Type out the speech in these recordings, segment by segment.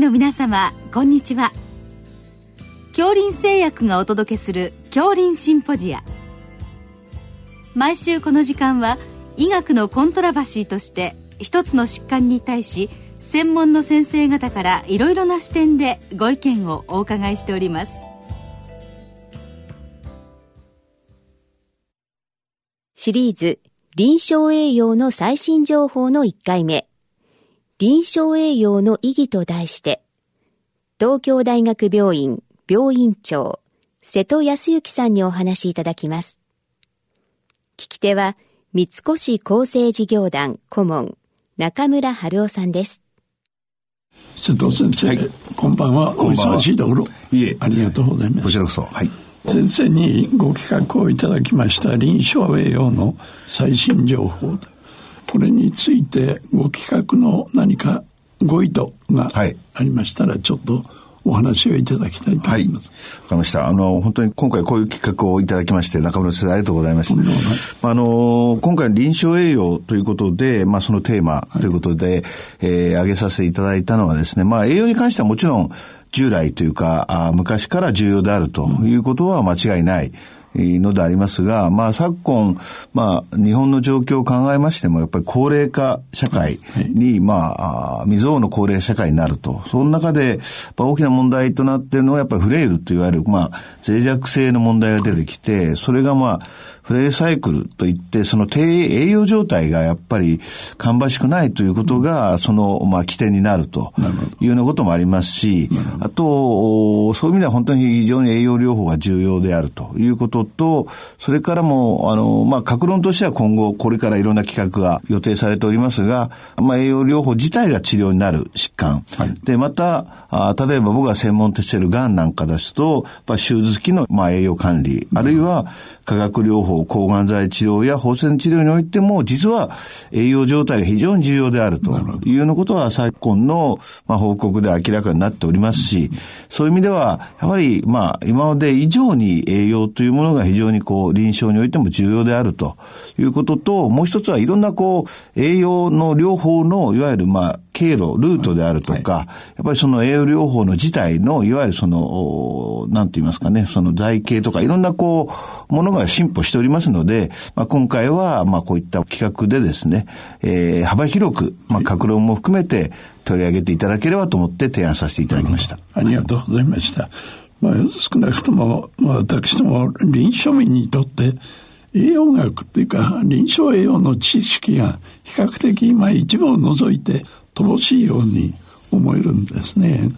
の皆様こんにちは。恐林製薬がお届けする恐林シンポジア。毎週この時間は医学のコントラバシーとして一つの疾患に対し専門の先生方からいろいろな視点でご意見をお伺いしております。シリーズ臨床栄養の最新情報の1回目。臨床栄養の意義と題して東京大学病院病院長瀬戸康之さんにお話しいただきます聞き手は三越厚生事業団顧問中村春夫さんです瀬戸先生、はい、こんばんは。お忙しいところ。いえ。ありがとうございます。こちらこそ。はい。先生にご企画をいただきました臨床栄養の最新情報。これについてご企画の何かご意図がありましたら、ちょっと、お話をいただきたいと思います。はい。わかりました。あの、本当に今回こういう企画をいただきまして、中村先生ありがとうございました。あの、今回臨床栄養ということで、まあそのテーマということで、はい、えー、挙げさせていただいたのはですね、まあ栄養に関してはもちろん従来というか、あ昔から重要であるということは間違いない。うんのでありますが、まあ昨今、まあ日本の状況を考えましても、やっぱり高齢化社会に、はい、まあ、未曾有の高齢社会になると。その中で、大きな問題となっているのは、やっぱりフレイルといわれる、まあ、脆弱性の問題が出てきて、それがまあ、フレイサイクルといって、その低栄養状態がやっぱり芳しくないということが、その、まあ、起点になるというようなこともありますし、あと、そういう意味では本当に非常に栄養療法が重要であるということと、それからも、あの、まあ、格論としては今後、これからいろんな企画が予定されておりますが、まあ、栄養療法自体が治療になる疾患。はい、で、また、あ例えば僕が専門としている癌なんかですと、まあ、手術期の、まあ、栄養管理、あるいは化学療法、抗がん剤治療や放射線治療においても、実は栄養状態が非常に重要であるというようなことは昨今の、まあ、報告で明らかになっておりますし、そういう意味では、やはり、まあ、今まで以上に栄養というものが非常にこう、臨床においても重要であるということと、もう一つはいろんなこう、栄養の療法の、いわゆるまあ、経路、ルートであるとか、はい、やっぱりその栄養療法の自体の、いわゆるその、なんて言いますかね、その財形とか、いろんなこう、ものが進歩しておりますので、まあ、今回は、まあ、こういった企画でですね、えー、幅広く、まあ、格論も含めて取り上げていただければと思って提案させていただきました。ありがとうございました。まあ、少なくとも、まあ、私ども臨床民にとって、栄養学っていうか臨床栄養の知識が比較的まあ一部を除いて乏しいように思えるんですね。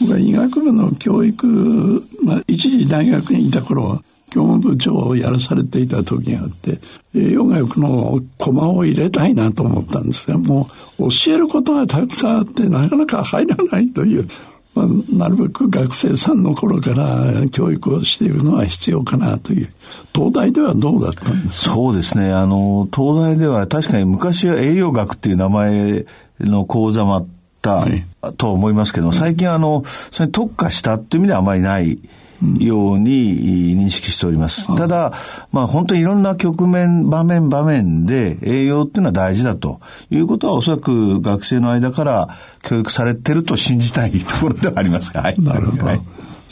僕は医学部の教育、まあ、一時大学にいた頃は教務部長をやらされていた時があって栄養学の駒を入れたいなと思ったんですがもう教えることがたくさんあってなかなか入らないという、まあ、なるべく学生さんの頃から教育をしているのは必要かなという。東大ではどうだったんですそうですね。あの東大では確かに昔は栄養学っていう名前の講座もあったと思いますけど、最近あの、それに特化したっていう意味ではあまりないように認識しております。ただ、まあ本当にいろんな局面、場面場面で栄養っていうのは大事だということはおそらく学生の間から教育されてると信じたいところではありますが、はい。なるほど。はい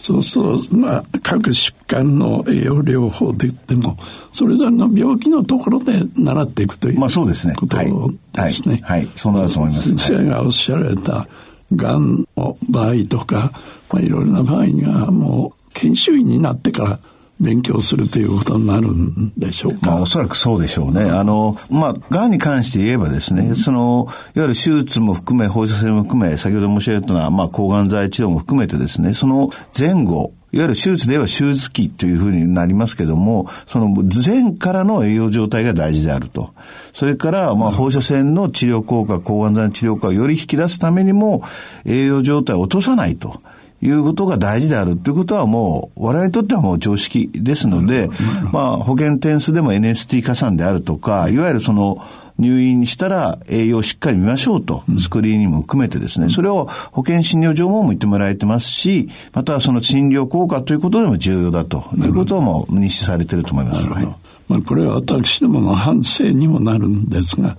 そうそう、まあ、各疾患の栄養療法といっても、それぞれの病気のところで習っていくというまあそうですね。ことですね。はい、はい、そうだと思います。先生がおっしゃられた、がんの場合とか、まあ、いろいろな場合がもう研修医になってから勉強するということになるんでしょうか？まあ、おそらくそうでしょうね。あの、まあ、癌に関して言えばですね、その、いわゆる手術も含め、放射線も含め、先ほど申し上げたのは、まあ、抗がん剤治療も含めてですね、その前後、いわゆる手術では手術期というふうになりますけども、その前からの栄養状態が大事であると。それから、まあ、放射線の治療効果、抗がん剤の治療効果をより引き出すためにも、栄養状態を落とさないと。いうことが大事であるということはもう、我々にとってはもう常識ですので、まあ、保険点数でも NST 加算であるとか、いわゆるその、入院したら栄養をしっかり見ましょうと、スクリーニングも含めてですね、それを保険診療上も言ってもらえてますし、またはその診療効果ということでも重要だと。いうことも認識されていると思います。はい、まあ、これは私どもの反省にもなるんですが、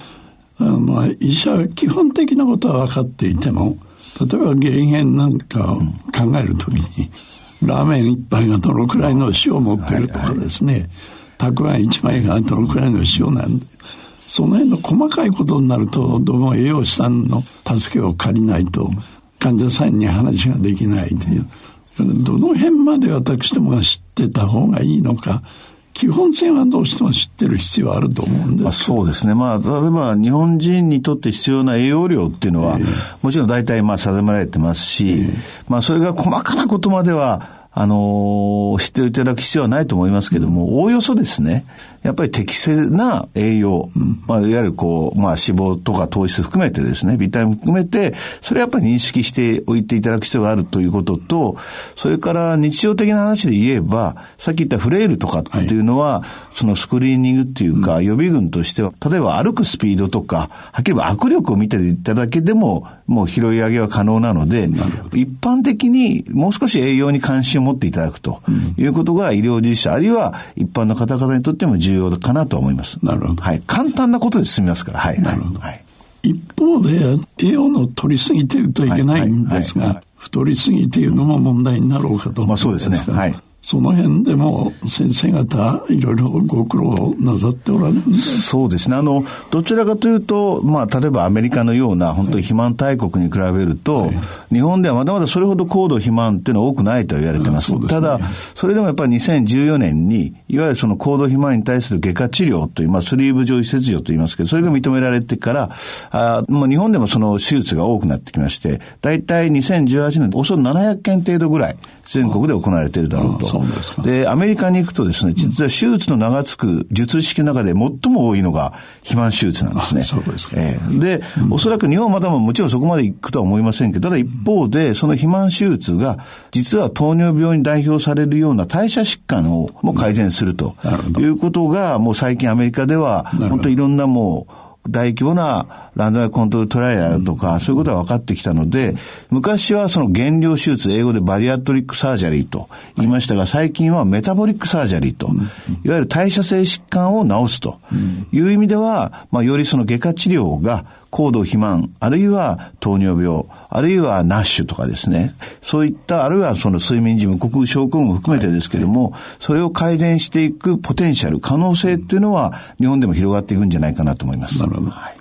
あまあ、医者は基本的なことは分かっていても、例えば減塩なんかを考えるときに、ラーメン一杯がどのくらいの塩を持ってるとかですね、たくあん一枚がどのくらいの塩なんで、その辺の細かいことになると、どうも栄養士さんの助けを借りないと、患者さんに話ができないという。どの辺まで私どもが知ってた方がいいのか、基本線はどうしても知ってる必要あると思うんです。まあ、そうですね。まあ、例えば日本人にとって必要な栄養量っていうのは、えー、もちろん大体まあ定められてますし、えー、まあそれが細かなことまでは、あのー、知っていただく必要はないと思いますけども、おおよそですね、やっぱり適正な栄養、うん、まあ、いわゆるこう、まあ、脂肪とか糖質含めてですね、ビタミン含めて、それやっぱり認識しておいていただく必要があるということと、それから日常的な話で言えば、さっき言ったフレイルとかっていうのは、はい、そのスクリーニングっていうか、予備軍としては、例えば歩くスピードとか、はっきり言えば握力を見ていただけでも、もう拾い上げは可能なので、一般的にもう少し栄養に関心を持っていただくということが医療従事者、あるいは一般の方々にとっても重要要かなと思います。なるほど。はい。簡単なことで済みますから。はい。なるほど。はい。一方で、栄養の取りすぎてるといけないんですが、太りすぎているのも問題になろうかと思います。まあそうですね。はい。その辺でも先生方いろいろご苦労なさっておられるんでそうですね。あの、どちらかというと、まあ、例えばアメリカのような本当に肥満大国に比べると、はい、日本ではまだまだそれほど高度肥満っていうのは多くないと言われてます。すね、ただ、それでもやっぱり2014年に、いわゆるその高度肥満に対する外科治療という、まあ、スリーブ状移切除と言いますけど、それが認められてから、あもう日本でもその手術が多くなってきまして、大体2018年、おそらく700件程度ぐらい、全国で行われているだろうと。で、アメリカに行くとですね、実は手術の名が付く術式の中で最も多いのが肥満手術なんですね。そうですか。えー、で、うん、おそらく日本はまだもちろんそこまで行くとは思いませんけど、ただ一方で、その肥満手術が、実は糖尿病に代表されるような代謝疾患をも改善するということが、もう最近アメリカでは、本当いろんなもう、大規模な randomized control trial とか、そういうことが分かってきたので、昔はその減量手術、英語で bariatric surgery と言いましたが、最近は metabolic surgery と、いわゆる代謝性疾患を治すという意味では、まあ、よりその外科治療が高度肥満、あるいは糖尿病、あるいは NASH とかですね、そういった、あるいはその睡眠時無呼吸症候群も含めてですけれども、それを改善していくポテンシャル、可能性っていうのは、日本でも広がっていくんじゃないかなと思います。なるほど。はい、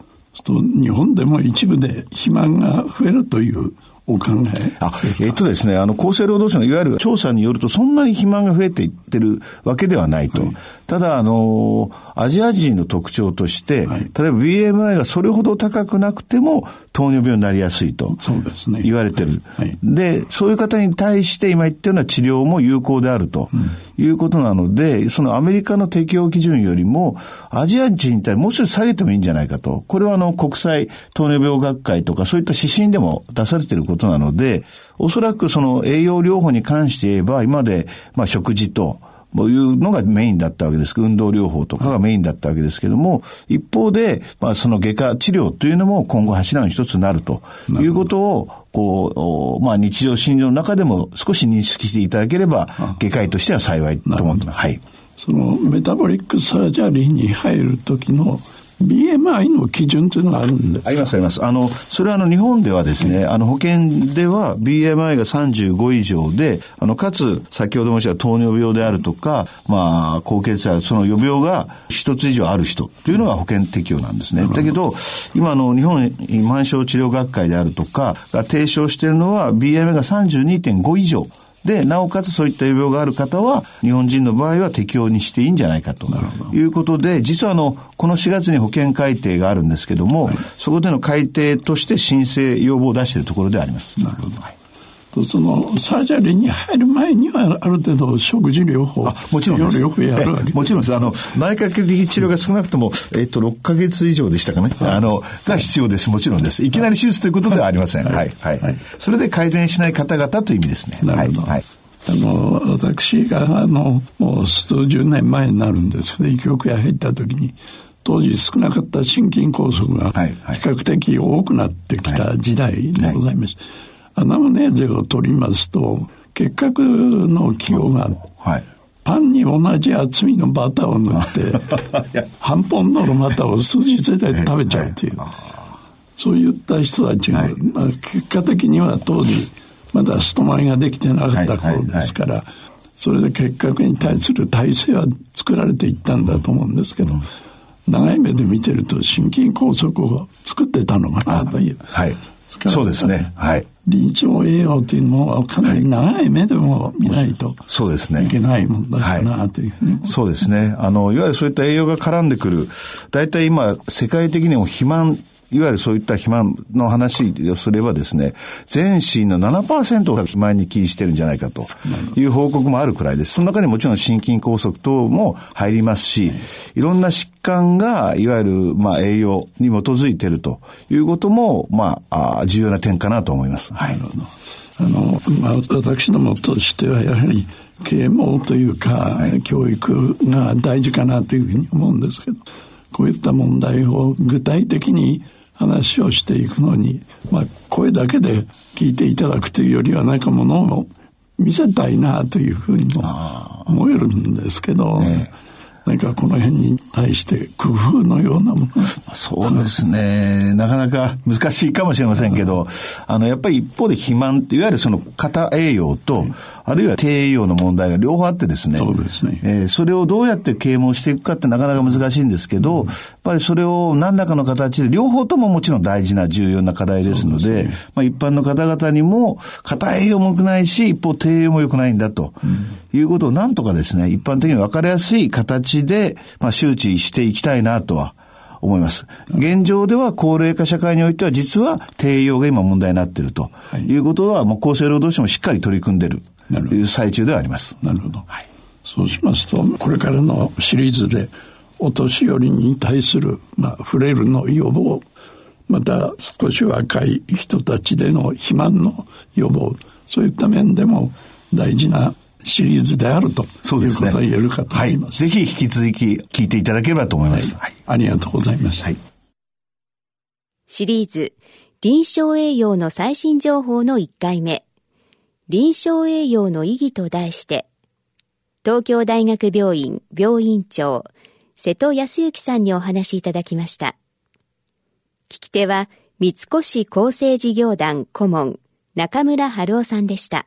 日本でも一部で肥満が増えるというお考えあ、えっとですね、あの、厚生労働省のいわゆる調査によると、そんなに肥満が増えていってるわけではないと。はい、ただ、あの、アジア人の特徴として、はい、例えば BMI がそれほど高くなくても、糖尿病になりやすいと。そうですね。言われてる。はい、で、そういう方に対して今言ったような治療も有効であるということなので、うん、そのアメリカの適用基準よりも、アジア人に対もう少し下げてもいいんじゃないかと。これはあの、国際糖尿病学会とか、そういった指針でも出されていることなので、おそらくその栄養療法に関して言えば、今まで、まあ、食事と、というのがメインだったわけです。運動療法とかがメインだったわけですけども、一方で、まあ、その外科治療というのも今後柱の一つになるということを、こう、まあ、日常診療の中でも少し認識していただければ、外科医としては幸いと思ってます。はい。その metabolic surgery に入る時の BMI の基準というのがあるんですありますあります。あの、それはあの日本ではですね、はい、あの保険では BMI が35以上で、あの、かつ先ほど申した糖尿病であるとか、まあ、高血圧、その余病が一つ以上ある人というのが保険適用なんですね。だけど、今の日本肥満症治療学会であるとかが提唱しているのは BMI が32.5以上。で、なおかつそういった病がある方は、日本人の場合は適用にしていいんじゃないかということで、実はあの、この4月に保険改定があるんですけども、はい、そこでの改定として申請要望を出しているところであります。なるほど。はいとそのサージャリーに入る前にはある程度食事療法。あもちろんです。よくやるわけ。もちろんです。あの内科的治療が少なくとも、えっと、6か月以上でしたかね。あのが必要です。もちろんです。い。きなり手術ということではありません、はい、はい、はい、それで改善しない方々という意味ですね。なるほど、はい、はいあの、私が、あの、もう数十年前になるんですけど、医局へ入った時に、当時少なかった心筋梗塞が比較的多くなってきた時代でございます。はいはいアナムネーゼを取りますと、結核の気泡が、はい、パンに同じ厚みのバターを塗って、半本のバターを数日で食べちゃうという。そういった人たちが、はい、まあ、結果的には当時まだストマイができてなかった頃ですから、それで結核に対する体制は作られていったんだと思うんですけど、長い目で見てると心筋梗塞を作ってたのかなという。はい。そうですね。はい。臨床栄養というのはかなり長い目でも見ないと、そうですね。いけない問題かなというふうに、そうですね。あの、いわゆるそういった栄養が絡んでくる、大体今、世界的にも肥満いわゆるそういった肥満の話をすればですね、全身の7%が肥満に起因してるんじゃないかという報告もあるくらいです。その中にもちろん心筋梗塞等も入りますし、いろんな疾患が、いわゆる、まあ、栄養に基づいているということも、まあ、重要な点かなと思います。はい。あの、まあ、私どもとしては、やはり、啓蒙というか、はい、教育が大事かなというふうに思うんですけど、こういった問題を具体的に話をしていくのに、まあ、声だけで聞いていただくというよりは何かものを見せたいなというふうにも思えるんですけど、ね、何かこの辺に対して工夫のようなものそうですね。なかなか難しいかもしれませんけど、あの、やっぱり一方で肥満って、いわゆるその型栄養と、あるいは低栄養の問題が両方あってですね。そうですね。えー、それをどうやって啓蒙していくかってなかなか難しいんですけど、うん、やっぱりそれを何らかの形で、両方とももちろん大事な重要な課題ですので、でね、まあ一般の方々にも、型栄養も良くないし、一方低栄養も良くないんだと。いうことをなんとかですね、一般的に分かりやすい形で、まあ周知していきたいなとは思います。現状では高齢化社会においては実は低栄養が今問題になっているということは、もう厚生労働省もしっかり取り組んでいるという最中ではあります。なるほど。はい、そうしますと、これからのシリーズで、お年寄りに対する、まあ、触れるの予防、また少し若い人たちでの肥満の予防、そういった面でも大事なシリーズであるとそうですね。いうことが言えるかと思います。はい、ぜひ引き続き聞いていただければと思います。はい。ありがとうございました。はい、シリーズ、臨床栄養の最新情報の1回目、臨床栄養の意義と題して、東京大学病院病院長、瀬戸康之さんにお話しいただきました。聞き手は、三越厚生事業団顧問、中村春夫さんでした。